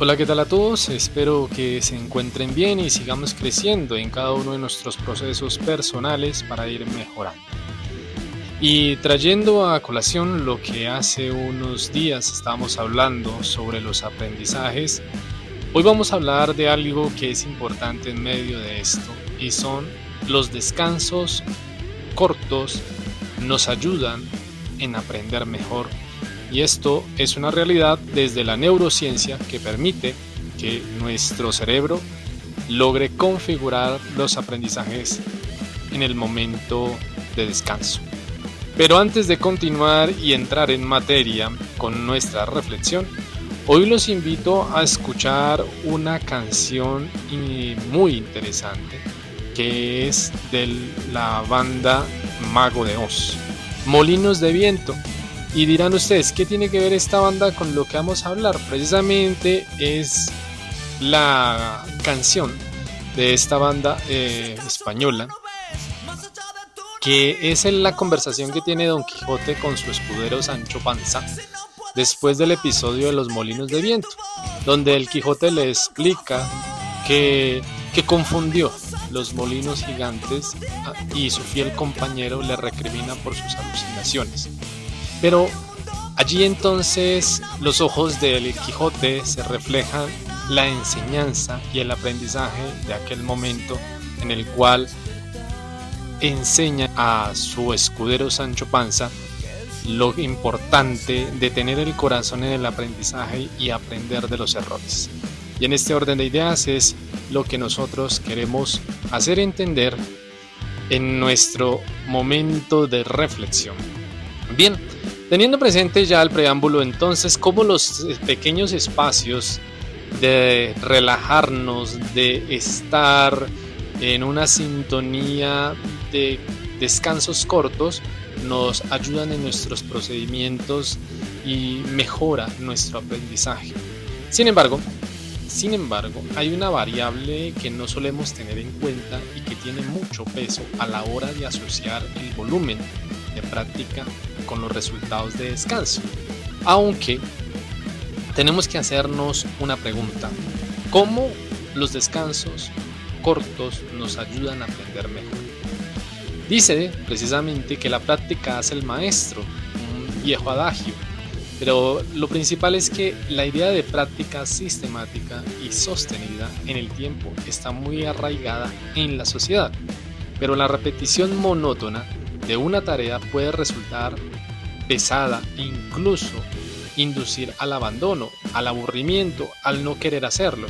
Hola, ¿qué tal a todos? Espero que se encuentren bien y sigamos creciendo en cada uno de nuestros procesos personales para ir mejorando. Y trayendo a colación lo que hace unos días estábamos hablando sobre los aprendizajes, hoy vamos a hablar de algo que es importante en medio de esto y son los descansos cortos nos ayudan en aprender mejor y esto es una realidad desde la neurociencia que permite que nuestro cerebro logre configurar los aprendizajes en el momento de descanso. Pero antes de continuar y entrar en materia con nuestra reflexión, hoy los invito a escuchar una canción muy interesante que es de la banda Mago de Oz, Molinos de Viento y dirán ustedes, ¿qué tiene que ver esta banda con lo que vamos a hablar? Precisamente es la canción de esta banda eh, española, que es en la conversación que tiene Don Quijote con su escudero Sancho Panza después del episodio de los molinos de viento, donde el Quijote le explica que, que confundió los molinos gigantes ah, y su fiel compañero le recrimina por sus alucinaciones. Pero allí entonces los ojos del Quijote se reflejan la enseñanza y el aprendizaje de aquel momento en el cual enseña a su escudero Sancho Panza lo importante de tener el corazón en el aprendizaje y aprender de los errores. Y en este orden de ideas es lo que nosotros queremos hacer entender en nuestro momento de reflexión. Bien, Teniendo presente ya el preámbulo, entonces, cómo los pequeños espacios de relajarnos, de estar en una sintonía de descansos cortos, nos ayudan en nuestros procedimientos y mejora nuestro aprendizaje. Sin embargo, sin embargo, hay una variable que no solemos tener en cuenta y que tiene mucho peso a la hora de asociar el volumen de práctica con los resultados de descanso. Aunque tenemos que hacernos una pregunta. ¿Cómo los descansos cortos nos ayudan a aprender mejor? Dice precisamente que la práctica hace el maestro, un viejo adagio. Pero lo principal es que la idea de práctica sistemática y sostenida en el tiempo está muy arraigada en la sociedad. Pero la repetición monótona de una tarea puede resultar pesada e incluso inducir al abandono, al aburrimiento, al no querer hacerlo.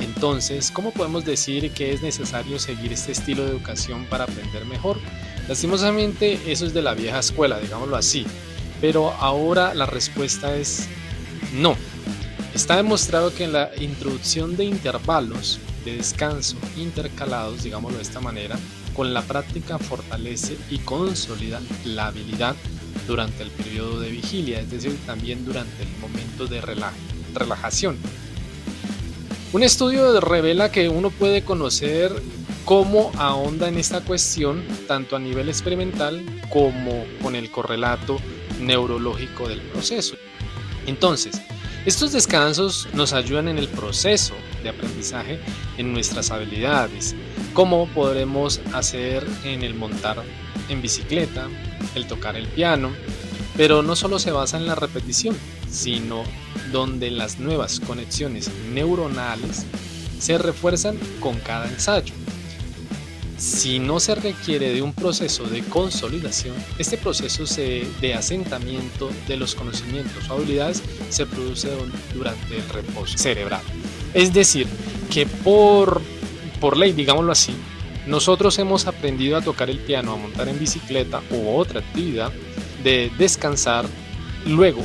Entonces, ¿cómo podemos decir que es necesario seguir este estilo de educación para aprender mejor? Lastimosamente, eso es de la vieja escuela, digámoslo así. Pero ahora la respuesta es no. Está demostrado que en la introducción de intervalos de descanso intercalados, digámoslo de esta manera, con la práctica fortalece y consolida la habilidad durante el periodo de vigilia, es decir, también durante el momento de relajación. Un estudio revela que uno puede conocer cómo ahonda en esta cuestión tanto a nivel experimental como con el correlato neurológico del proceso. Entonces, estos descansos nos ayudan en el proceso de aprendizaje en nuestras habilidades, como podremos hacer en el montar en bicicleta, el tocar el piano, pero no solo se basa en la repetición, sino donde las nuevas conexiones neuronales se refuerzan con cada ensayo. Si no se requiere de un proceso de consolidación, este proceso de asentamiento de los conocimientos o habilidades se produce durante el reposo cerebral. Es decir, que por, por ley, digámoslo así, nosotros hemos aprendido a tocar el piano, a montar en bicicleta u otra actividad de descansar, luego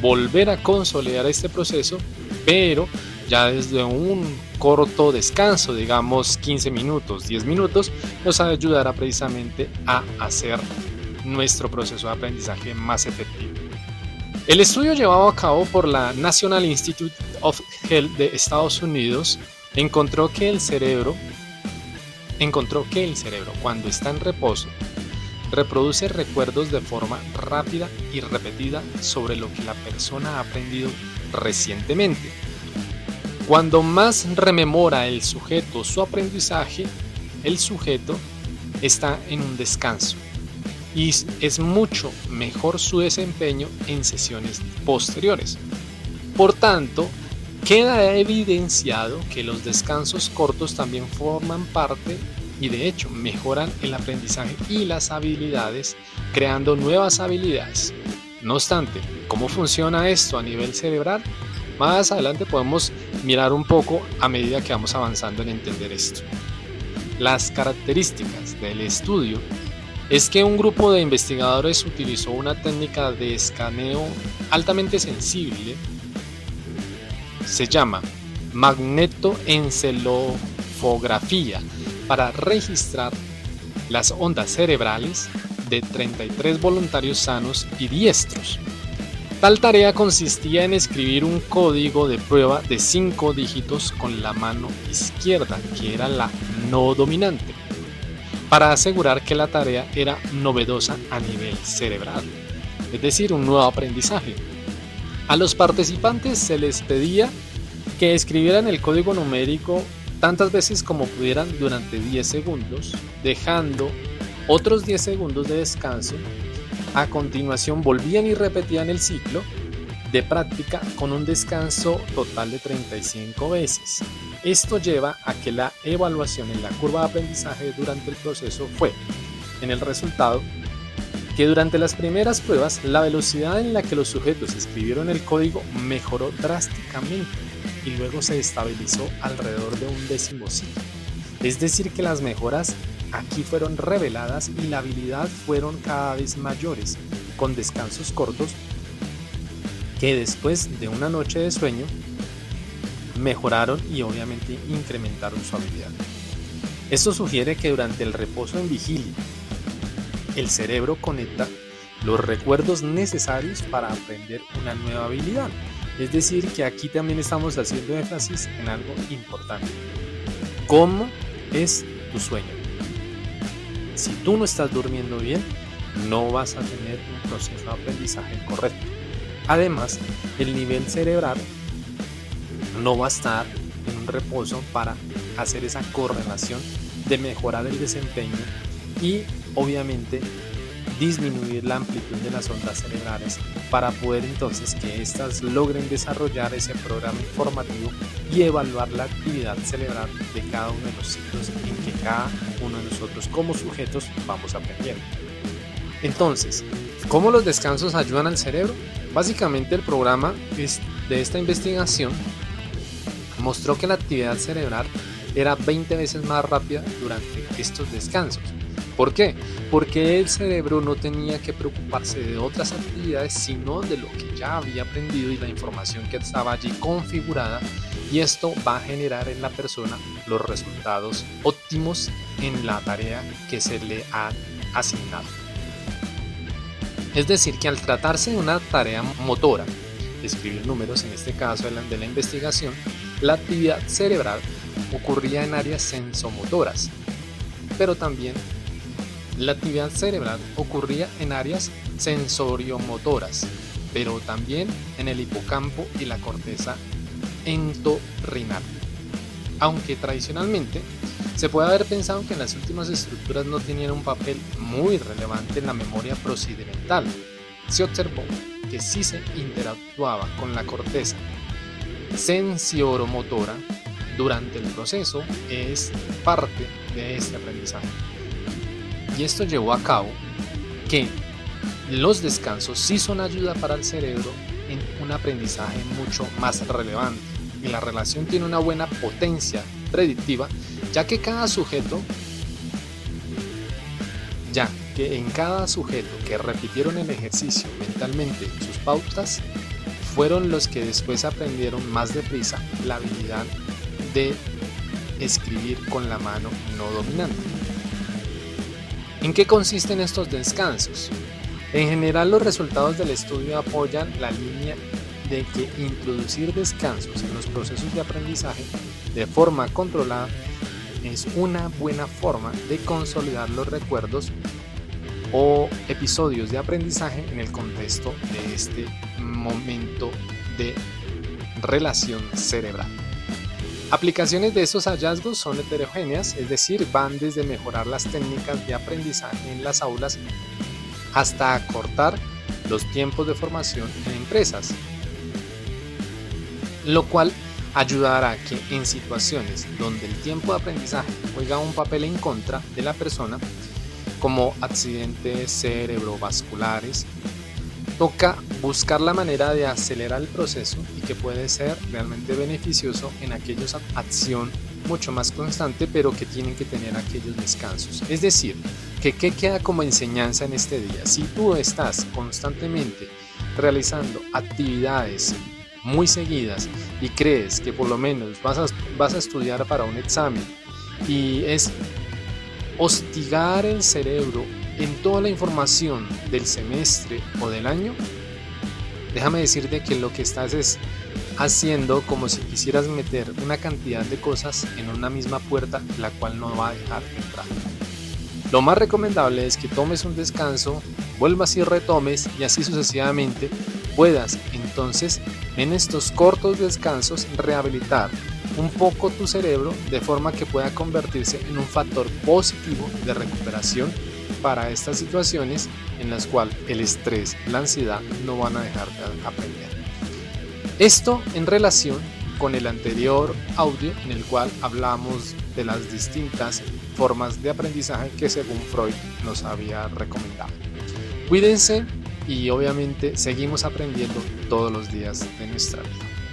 volver a consolidar este proceso, pero ya desde un corto descanso, digamos 15 minutos, 10 minutos, nos ayudará precisamente a hacer nuestro proceso de aprendizaje más efectivo. El estudio llevado a cabo por la National Institute of Health de Estados Unidos encontró que el cerebro encontró que el cerebro, cuando está en reposo, reproduce recuerdos de forma rápida y repetida sobre lo que la persona ha aprendido recientemente. Cuando más rememora el sujeto su aprendizaje, el sujeto está en un descanso y es mucho mejor su desempeño en sesiones posteriores. Por tanto, queda evidenciado que los descansos cortos también forman parte y de hecho mejoran el aprendizaje y las habilidades, creando nuevas habilidades. No obstante, ¿cómo funciona esto a nivel cerebral? Más adelante podemos mirar un poco a medida que vamos avanzando en entender esto. Las características del estudio es que un grupo de investigadores utilizó una técnica de escaneo altamente sensible, se llama magnetoencelofografía, para registrar las ondas cerebrales de 33 voluntarios sanos y diestros. Tal tarea consistía en escribir un código de prueba de 5 dígitos con la mano izquierda, que era la no dominante, para asegurar que la tarea era novedosa a nivel cerebral, es decir, un nuevo aprendizaje. A los participantes se les pedía que escribieran el código numérico tantas veces como pudieran durante 10 segundos, dejando otros 10 segundos de descanso. A continuación volvían y repetían el ciclo de práctica con un descanso total de 35 veces. Esto lleva a que la evaluación en la curva de aprendizaje durante el proceso fue, en el resultado, que durante las primeras pruebas la velocidad en la que los sujetos escribieron el código mejoró drásticamente y luego se estabilizó alrededor de un décimo ciclo. Es decir, que las mejoras aquí fueron reveladas y la habilidad fueron cada vez mayores, con descansos cortos que después de una noche de sueño mejoraron y obviamente incrementaron su habilidad. Esto sugiere que durante el reposo en vigilia, el cerebro conecta los recuerdos necesarios para aprender una nueva habilidad. Es decir, que aquí también estamos haciendo énfasis en algo importante. ¿Cómo es tu sueño? Si tú no estás durmiendo bien, no vas a tener un proceso de aprendizaje correcto. Además, el nivel cerebral no va a estar en un reposo para hacer esa correlación de mejorar el desempeño y obviamente disminuir la amplitud de las ondas cerebrales para poder entonces que éstas logren desarrollar ese programa informativo y evaluar la actividad cerebral de cada uno de los ciclos en que cada uno de nosotros como sujetos vamos aprendiendo. Entonces, ¿cómo los descansos ayudan al cerebro? Básicamente el programa de esta investigación mostró que la actividad cerebral era 20 veces más rápida durante estos descansos. ¿Por qué? Porque el cerebro no tenía que preocuparse de otras actividades, sino de lo que ya había aprendido y la información que estaba allí configurada. Y esto va a generar en la persona los resultados óptimos en la tarea que se le ha asignado. Es decir, que al tratarse de una tarea motora, escribir números en este caso de la, investigación, la actividad cerebral ocurría en áreas sensomotoras, pero también la actividad cerebral ocurría en áreas sensoriomotoras, pero también en el hipocampo y la corteza entorrinal. Aunque tradicionalmente se puede haber pensado que las últimas estructuras no tenían un papel muy relevante en la memoria procedimental. Se observó que sí se interactuaba con la corteza sensioromotora durante el proceso es parte de este aprendizaje. Y esto llevó a cabo que los descansos sí son ayuda para el cerebro en un aprendizaje mucho más relevante y la relación tiene una buena potencia predictiva ya que cada sujeto, ya que en cada sujeto que repitieron el ejercicio mentalmente sus pautas, fueron los que después aprendieron más deprisa la habilidad de escribir con la mano no dominante. ¿En qué consisten estos descansos? En general los resultados del estudio apoyan la línea de que introducir descansos en los procesos de aprendizaje de forma controlada es una buena forma de consolidar los recuerdos o episodios de aprendizaje en el contexto de este momento de relación cerebral. Aplicaciones de estos hallazgos son heterogéneas, es decir, van desde mejorar las técnicas de aprendizaje en las aulas hasta acortar los tiempos de formación en empresas, lo cual ayudará a que en situaciones donde el tiempo de aprendizaje juega un papel en contra de la persona, como accidentes cerebrovasculares, toca buscar la manera de acelerar el proceso y que puede ser realmente beneficioso en aquellos acción mucho más constante, pero que tienen que tener aquellos descansos. Es decir, que qué queda como enseñanza en este día. Si tú estás constantemente realizando actividades muy seguidas y crees que por lo menos vas a, vas a estudiar para un examen y es hostigar el cerebro en toda la información del semestre o del año, déjame decirte que lo que estás es haciendo como si quisieras meter una cantidad de cosas en una misma puerta la cual no va a dejar entrar. Lo más recomendable es que tomes un descanso, vuelvas y retomes y así sucesivamente puedas entonces en estos cortos descansos rehabilitar un poco tu cerebro de forma que pueda convertirse en un factor positivo de recuperación para estas situaciones en las cuales el estrés, la ansiedad no van a dejar de aprender. Esto en relación con el anterior audio en el cual hablamos de las distintas formas de aprendizaje que según Freud nos había recomendado. Cuídense y obviamente seguimos aprendiendo todos los días de nuestra vida.